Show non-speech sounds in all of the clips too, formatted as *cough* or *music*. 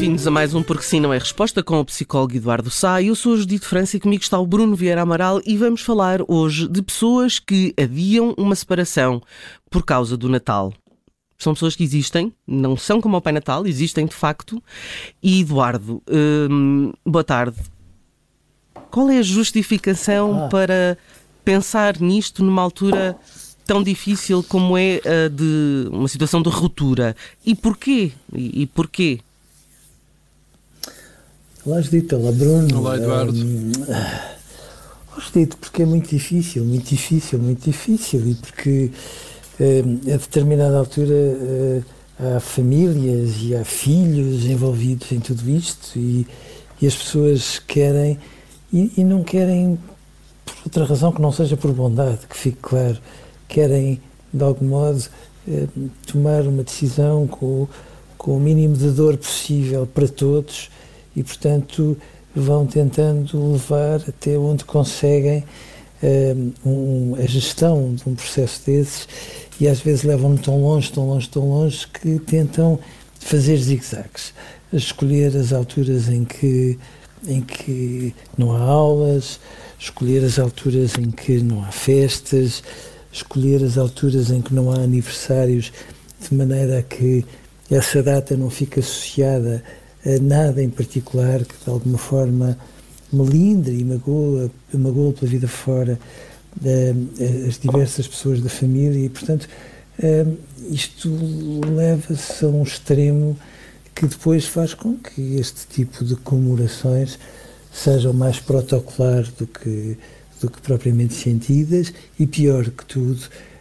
Bem-vindos a mais um Porque Sim Não é Resposta com o psicólogo Eduardo Sá. Eu sou a Judite França e comigo está o Bruno Vieira Amaral e vamos falar hoje de pessoas que adiam uma separação por causa do Natal. São pessoas que existem, não são como o Pai Natal, existem de facto. E Eduardo, hum, boa tarde. Qual é a justificação ah. para pensar nisto numa altura tão difícil como é a de uma situação de ruptura? E porquê? E, e porquê? Olá, Judito. Olá, Bruno. Olá, Eduardo. Um, Judito, porque é muito difícil, muito difícil, muito difícil e porque um, a determinada altura uh, há famílias e há filhos envolvidos em tudo isto e, e as pessoas querem e, e, não querem por outra razão que não seja por bondade, que fique claro, querem de algum modo uh, tomar uma decisão com, com o mínimo de dor possível para todos e, portanto, vão tentando levar até onde conseguem um, um, a gestão de um processo desses. E às vezes levam-no tão longe, tão longe, tão longe que tentam fazer zigzags, escolher as alturas em que, em que não há aulas, escolher as alturas em que não há festas, escolher as alturas em que não há aniversários, de maneira a que essa data não fique associada nada em particular que de alguma forma melindre e magoa, magoa pela vida fora as diversas pessoas da família. E, portanto, isto leva-se a um extremo que depois faz com que este tipo de comemorações sejam mais protocolar do que, do que propriamente sentidas. E, pior que tudo,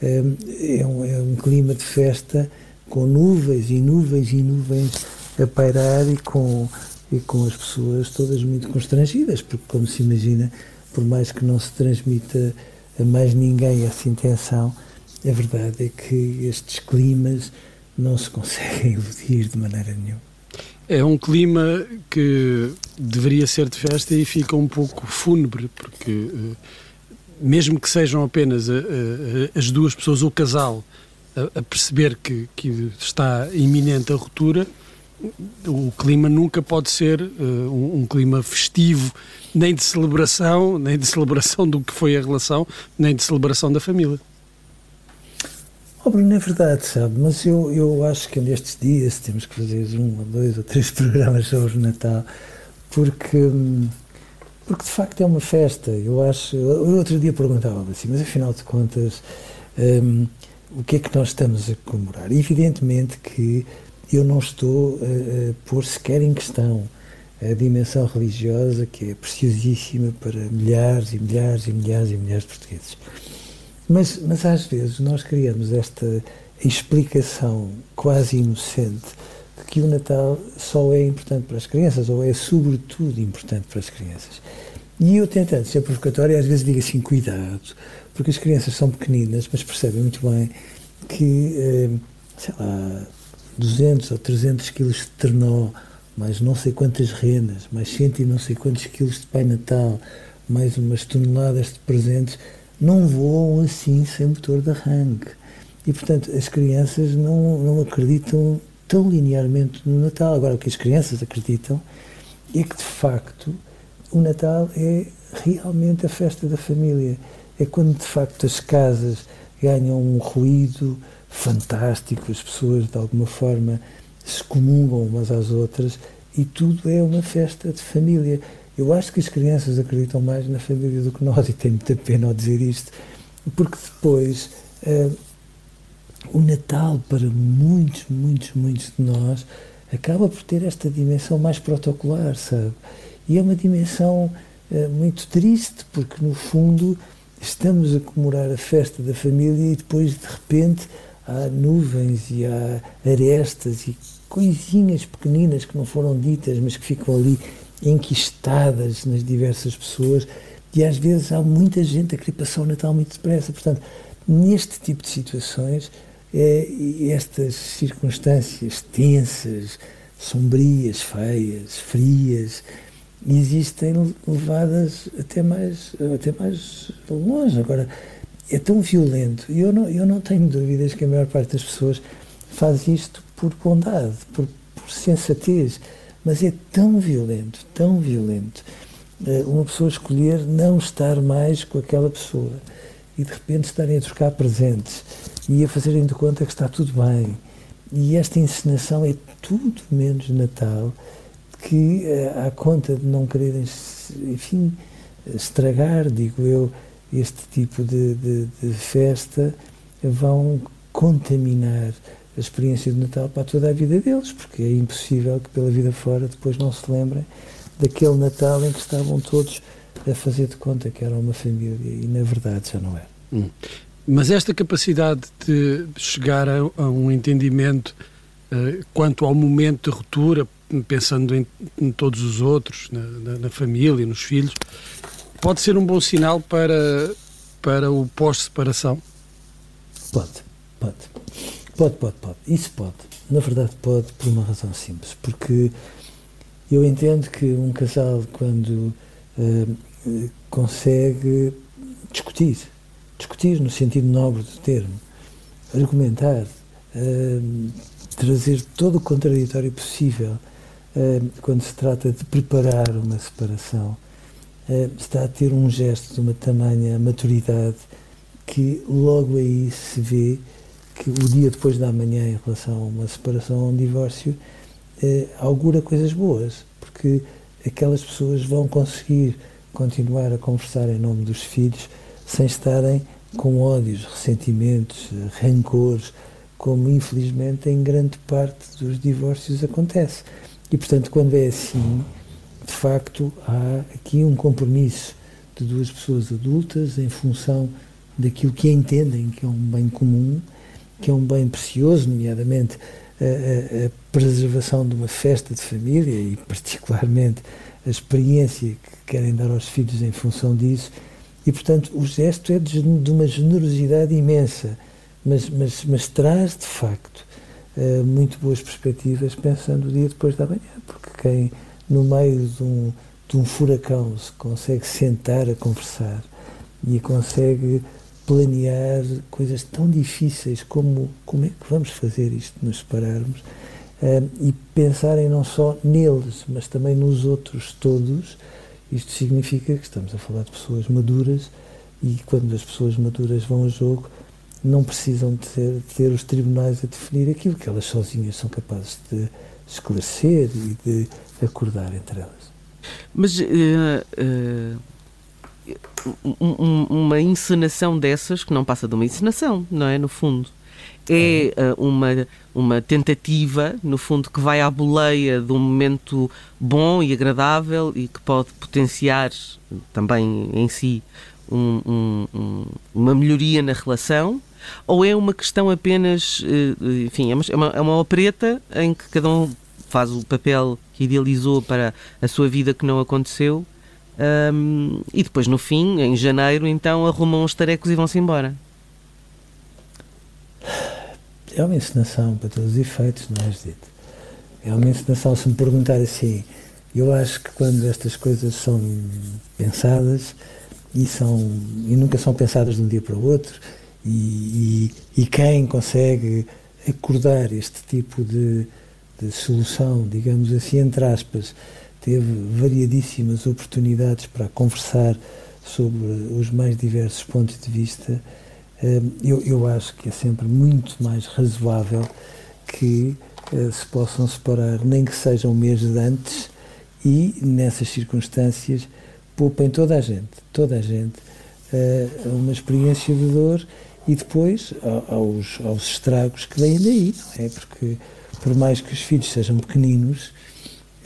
é um, é um clima de festa com nuvens e nuvens e nuvens a pairar e com, e com as pessoas todas muito constrangidas, porque, como se imagina, por mais que não se transmita a mais ninguém essa intenção, a verdade é que estes climas não se conseguem *laughs* eludir de maneira nenhuma. É um clima que deveria ser de festa e fica um pouco fúnebre, porque eh, mesmo que sejam apenas a, a, as duas pessoas, o casal, a, a perceber que, que, está iminente a ruptura, o clima nunca pode ser uh, um, um, clima festivo, nem de celebração, nem de celebração do que foi a relação, nem de celebração da família. Oh, Bruno, é verdade, sabe, mas eu, eu acho que nestes dias temos que fazer um ou dois ou três *laughs* programas sobre o Natal, porque, porque de facto é uma festa. Eu acho. Eu outro dia perguntava assim, mas afinal de contas, um, o que é que nós estamos a comemorar? Evidentemente que eu não estou a, a pôr sequer em questão a dimensão religiosa que é preciosíssima para milhares e milhares e milhares e milhares de portugueses. Mas, mas às vezes nós criamos esta explicação quase inocente de que o Natal só é importante para as crianças, ou é sobretudo importante para as crianças. E eu tentando ser provocatório, às vezes digo assim, cuidado, porque as crianças são pequeninas, mas percebem muito bem que, eh, sei lá, 200 ou 300 quilos de ternó, mais não sei quantas renas, mais cento e não sei quantos quilos de Pai Natal, mais umas toneladas de presentes, não voam assim sem motor de arranque. E, portanto, as crianças não, não acreditam tão linearmente no Natal. Agora, o que as crianças acreditam é que, de facto, o Natal é realmente a festa da família. É quando, de facto, as casas ganham um ruído, fantástico, as pessoas de alguma forma se comungam umas às outras e tudo é uma festa de família. Eu acho que as crianças acreditam mais na família do que nós e tenho muita pena ao dizer isto, porque depois uh, o Natal, para muitos, muitos, muitos de nós, acaba por ter esta dimensão mais protocolar, sabe? E é uma dimensão uh, muito triste, porque no fundo estamos a comemorar a festa da família e depois de repente há nuvens e há arestas e coisinhas pequeninas que não foram ditas, mas que ficam ali enquistadas nas diversas pessoas e às vezes há muita gente a querer passar o Natal muito depressa. Portanto, neste tipo de situações, é, estas circunstâncias tensas, sombrias, feias, frias, existem levadas até mais, até mais longe. Agora, é tão violento, e eu não, eu não tenho dúvidas que a maior parte das pessoas faz isto por bondade, por, por sensatez, mas é tão violento, tão violento, eh, uma pessoa escolher não estar mais com aquela pessoa e de repente estarem a trocar presentes e a fazerem de conta que está tudo bem. E esta encenação é tudo menos Natal, que uh, à conta de não quererem, enfim, estragar, digo eu, este tipo de, de, de festa, vão contaminar a experiência do Natal para toda a vida deles, porque é impossível que pela vida fora depois não se lembrem daquele Natal em que estavam todos a fazer de conta que era uma família e na verdade já não era. Hum. Mas esta capacidade de chegar a, a um entendimento uh, quanto ao momento de ruptura, pensando em, em todos os outros, na, na, na, família, nos filhos, pode ser um bom sinal para, para o pós-separação? Pode, pode. Pode, pode, pode. Isso pode. Na verdade, pode, por uma razão simples. Porque eu entendo que um casal, quando uh, consegue discutir, discutir no sentido nobre do termo, argumentar, uh, trazer todo o contraditório possível uh, quando se trata de preparar uma separação, está a ter um gesto de uma tamanha maturidade que logo aí se vê que o dia depois da manhã em relação a uma separação ou um divórcio eh, augura coisas boas, porque aquelas pessoas vão conseguir continuar a conversar em nome dos filhos sem estarem com ódios, ressentimentos, rancores, como infelizmente em grande parte dos divórcios acontece. E portanto, quando é assim, de facto, há aqui um compromisso de duas pessoas adultas em função daquilo que entendem que é um bem comum que é um bem precioso, nomeadamente a, a, preservação de uma festa de família e, particularmente, a experiência que querem dar aos filhos em função disso. E, portanto, o gesto é de, de uma generosidade imensa, mas, mas, mas traz, de facto, uh, muito boas perspectivas pensando o dia depois da manhã, porque quem, no meio de um, de um furacão, se consegue sentar a conversar e consegue planear coisas tão difíceis como como é que vamos fazer isto, nos separarmos, uh, e pensarem não só neles, mas também nos outros todos. Isto significa que estamos a falar de pessoas maduras e quando as pessoas maduras vão ao jogo, não precisam de ter, de ter os tribunais a definir aquilo que elas sozinhas são capazes de esclarecer e de acordar entre elas. Mas uh, uh, um, uma encenação dessas, que não passa de uma encenação, não é? No fundo. É uh, uma, uma tentativa, no fundo, que vai à boleia de um momento bom e agradável e que pode potenciar também em si um, um, uma melhoria na relação, ou é uma questão apenas, enfim, é uma, é uma opereta em que cada um faz o papel que idealizou para a sua vida que não aconteceu um, e depois, no fim, em janeiro, então arrumam os tarecos e vão-se embora. É uma encenação para todos os efeitos, não é, Judito? É uma encenação, se me perguntar assim, eu acho que quando estas coisas são pensadas e, são, e nunca são pensadas de um dia para o outro, e, e, e quem consegue acordar este tipo de, de solução, digamos assim, entre aspas, teve variadíssimas oportunidades para conversar sobre os mais diversos pontos de vista, eh, eu, eu acho que é sempre muito mais razoável que eh, se possam separar, nem que sejam meses antes, e nessas circunstâncias poupem toda a gente, toda a gente, eh, uma experiência de dor e depois aos, aos estragos que vêm daí, não é? Porque por mais que os filhos sejam pequeninos,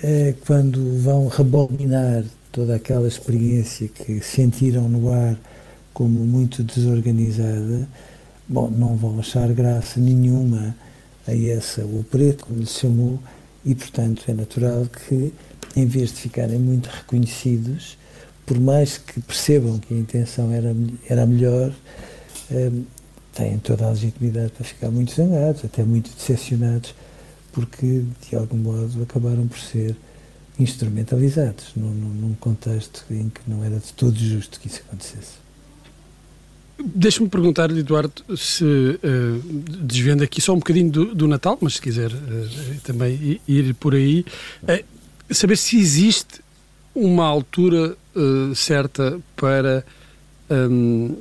é, quando vão rebobinar toda aquela experiência que sentiram no ar como muito desorganizada, bom, não vão achar graça nenhuma a essa, o preto, como lhe chamou, e portanto é natural que, em vez de ficarem muito reconhecidos, por mais que percebam que a intenção era, era melhor, um, têm toda a legitimidade para ficar muito zangados, até muito decepcionados, porque de algum modo acabaram por ser instrumentalizados num, num contexto em que não era de todo justo que isso acontecesse. Deixa-me perguntar, Eduardo, se uh, desvendo aqui só um bocadinho do, do Natal, mas se quiser uh, também ir por aí, uh, saber se existe uma altura certa para, um,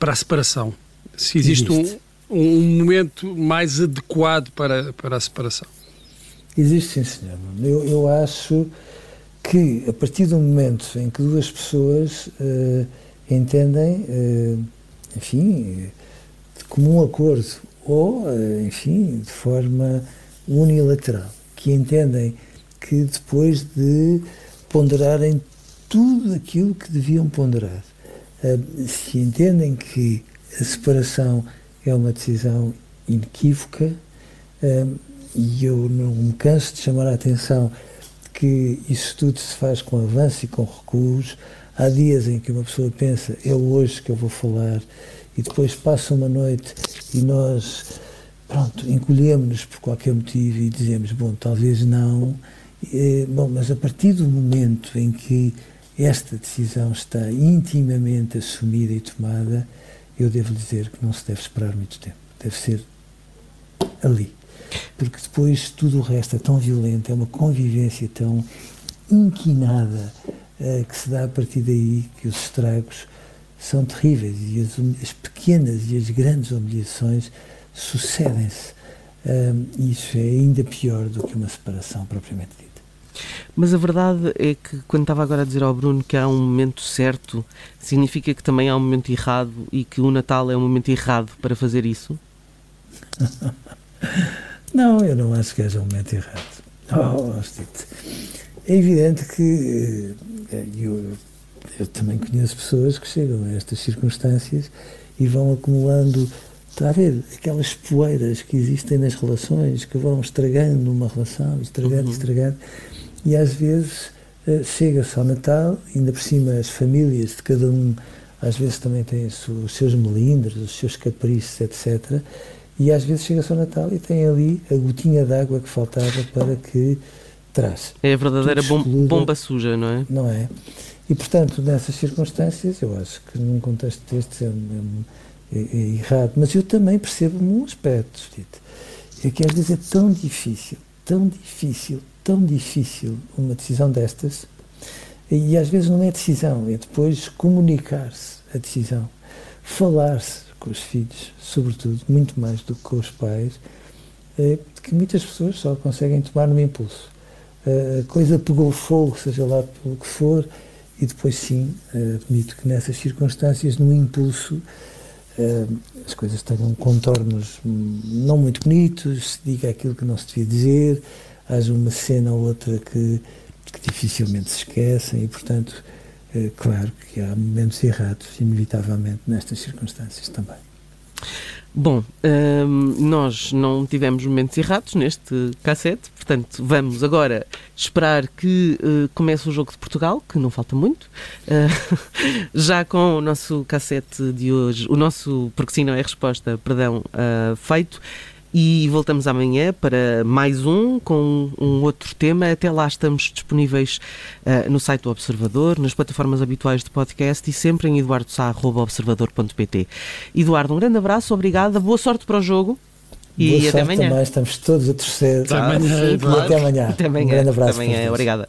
para a separação. Se existe, existe. Um, momento mais adequado para, para a separação. Existe, sim, senhor. Eu, eu acho que a partir do momento em que duas pessoas uh, entendem, uh, enfim, de comum acordo ou, uh, enfim, de forma unilateral, que entendem que depois de ponderarem tudo aquilo que deviam ponderar, se entendem que a separação é uma decisão inequívoca, e eu não me canso de chamar a atenção que isso tudo se faz com avanço e com recuos. Há dias em que uma pessoa pensa, é hoje que eu vou falar, e depois passa uma noite e nós, pronto, encolhemos-nos por qualquer motivo e dizemos, bom, talvez não. É, bom, mas a partir do momento em que esta decisão está intimamente assumida e tomada, eu devo dizer que não se deve esperar muito tempo. Deve ser ali porque depois tudo o resto é tão violento, é uma convivência tão inquinada uh, que se dá a partir daí que os estragos são terríveis e as, as pequenas e as grandes humilhações sucedem-se. Uh, isso é ainda pior do que uma separação propriamente dita. Mas a verdade é que, quando estava agora a dizer ao Bruno que há um momento certo, significa que também há um momento errado e que o Natal é um momento errado para fazer isso? *laughs* Não, eu não acho que haja um momento errado. Oh, é evidente que eh, eu, eu também conheço pessoas que chegam a estas circunstâncias e vão acumulando, está a ver, aquelas poeiras que existem nas relações, que vão estragando uma relação, estragando, uhum. estragando, e às vezes uh, chega-se ao Natal, ainda por cima as famílias de cada um, às vezes também têm os seus melindres, os seus caprichos, etc., e às vezes chega-se ao Natal e tem ali a gotinha d'água que faltava para que traz. É a verdadeira bomba suja, não é? Não é? E, portanto, nessas circunstâncias, eu acho que num contexto destes é, é, é, é errado. Mas eu também percebo um aspecto, Tito, é que às vezes é tão difícil, tão difícil, tão difícil uma decisão destas, e às vezes não é decisão, é depois comunicar-se a decisão, falar-se, com os filhos, sobretudo, muito mais do que com os pais, é, que muitas pessoas só conseguem tomar no impulso. A coisa pegou fogo, seja lá pelo que for, e depois sim, admito que nessas circunstâncias, no impulso, as coisas tenham contornos não muito bonitos, se diga aquilo que não se devia dizer, haja uma cena ou outra que, que dificilmente se esquecem e, portanto, é claro que há momentos errados, inevitavelmente, nestas circunstâncias também. Bom, hum, nós não tivemos momentos errados neste cassete, portanto vamos agora esperar que uh, comece o jogo de Portugal, que não falta muito, uh, *laughs* já com o nosso cassete de hoje, o nosso, porque sim não é resposta, perdão, uh, feito. E voltamos amanhã para mais um com um outro tema. Até lá estamos disponíveis uh, no site do Observador, nas plataformas habituais de podcast e sempre em eduardosá.observador.pt. Eduardo, um grande abraço, obrigada, boa sorte para o jogo. E boa até amanhã. Também, estamos todos a torcer. Até amanhã. E até amanhã. Até amanhã. Um grande abraço. Até amanhã. Obrigada.